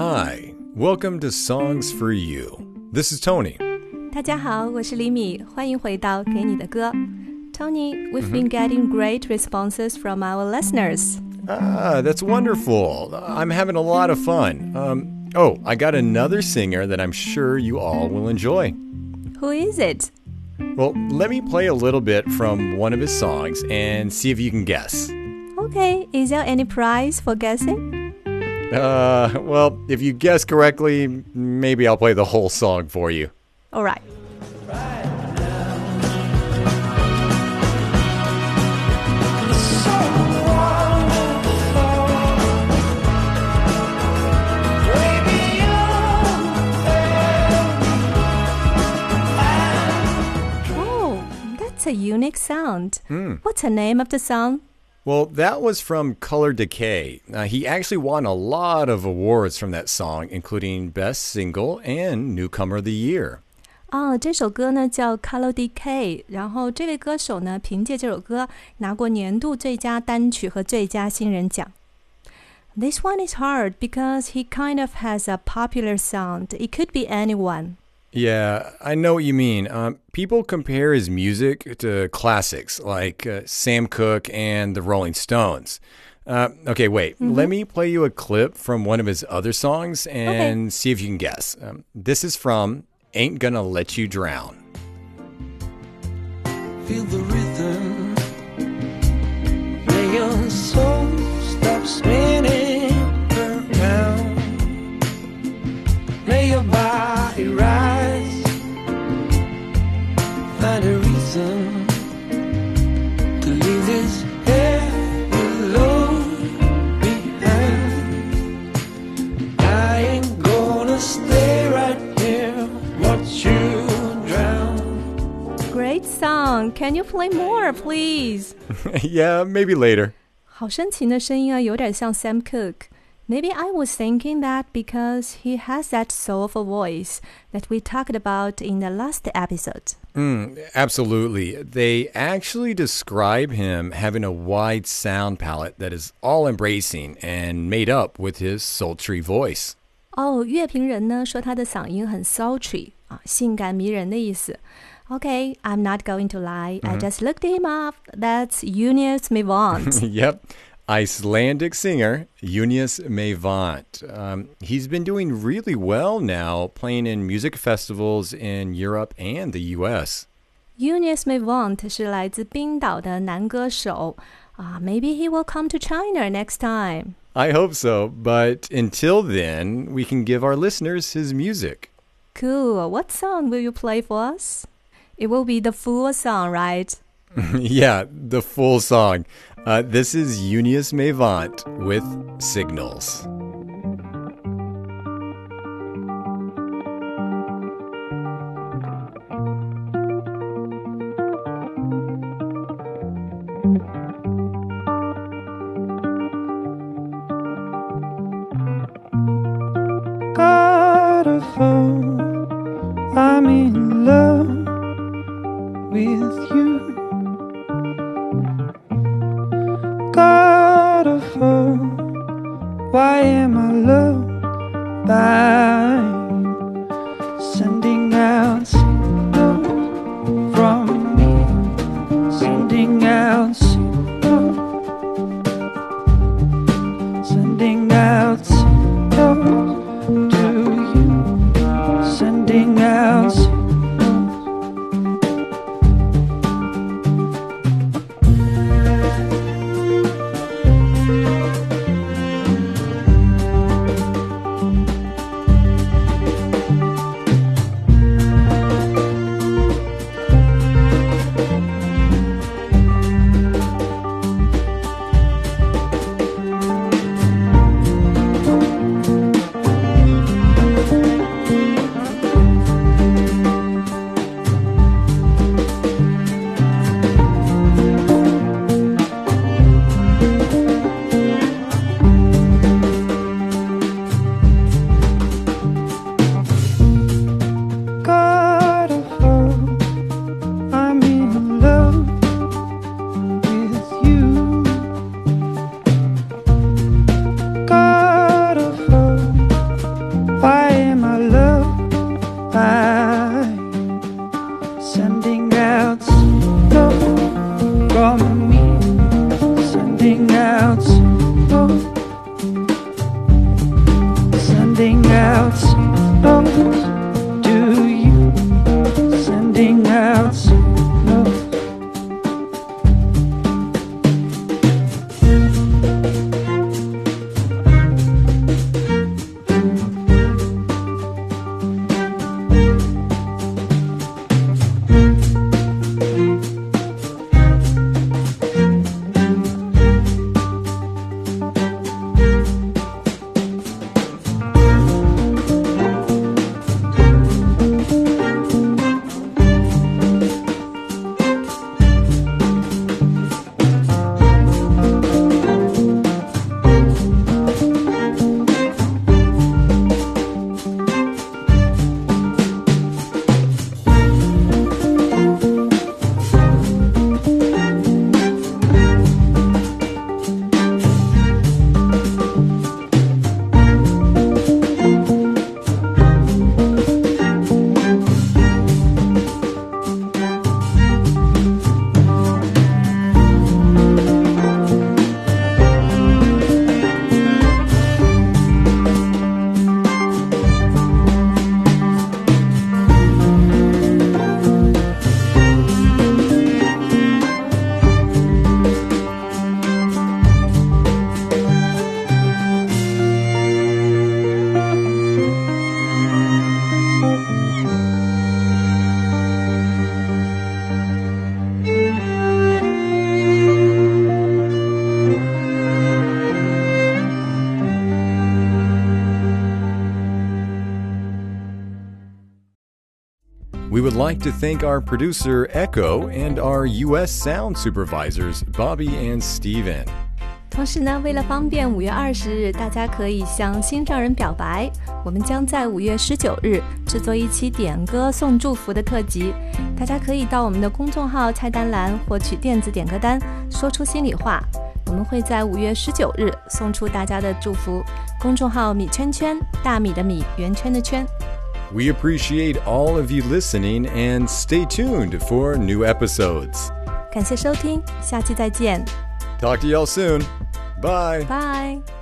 Hi, welcome to Songs for You. This is Tony. 大家好，我是李米，欢迎回到给你的歌。Tony, we've been getting great responses from our listeners. Ah, that's wonderful. I'm having a lot of fun. Um, oh, I got another singer that I'm sure you all will enjoy. Who is it? Well, let me play a little bit from one of his songs and see if you can guess. Okay, is there any prize for guessing? Uh, well, if you guess correctly, maybe I'll play the whole song for you. All right. Oh, that's a unique sound. What's the name of the song? Well, that was from Color Decay. Uh, he actually won a lot of awards from that song, including Best Single and Newcomer of the Year. 哦，这首歌呢叫《Color Decay》，然后这位歌手呢凭借这首歌拿过年度最佳单曲和最佳新人奖。This one is hard because he kind of has a popular sound. It could be anyone. Yeah, I know what you mean. Um, people compare his music to classics like uh, Sam Cooke and the Rolling Stones. Uh, okay, wait. Let me play you a clip from one of his other songs and see if you can guess. Um, this is from Ain't Gonna Let You Drown. Great song. Can you play more, please? yeah, maybe later. 好深情的声音啊，有点像 Sam Cooke。 Maybe I was thinking that because he has that soulful voice that we talked about in the last episode. Mm, absolutely. They actually describe him having a wide sound palette that is all embracing and made up with his sultry voice. Oh, 哦，乐评人呢说他的嗓音很 I'm not going to lie. Mm -hmm. I mm-hmm. just looked him up. That's Junius Meyvant. yep. Icelandic singer Junius Mavant. Um, he's been doing really well now, playing in music festivals in Europe and the U.S. Eunice Mivant 是来自冰岛的男歌手啊。Maybe he will come to China next time. I hope so, but until then, we can give our listeners his music. Cool. What song will you play for us? It will be the full song, right? yeah, the full song. Uh, this is Junius Meyvant with Signals. got. I'm in love with you. from We would like to thank our producer, Echo, and our U.S. sound supervisors, Bobby and Steven. 同时呢，为了方便五月二十日大家可以向心上人表白，我们将在五月十九日制作一期点歌送祝福的特辑。大家可以到我们的公众号菜单栏获取电子点歌单，说出心里话。我们会在五月十九日送出大家的祝福。公众号米圈圈，大米的米，圆圈的圈。 We appreciate all of you listening and stay tuned for new episodes. 感谢收听，下期再见， Talk to y'all soon. Bye. 拜。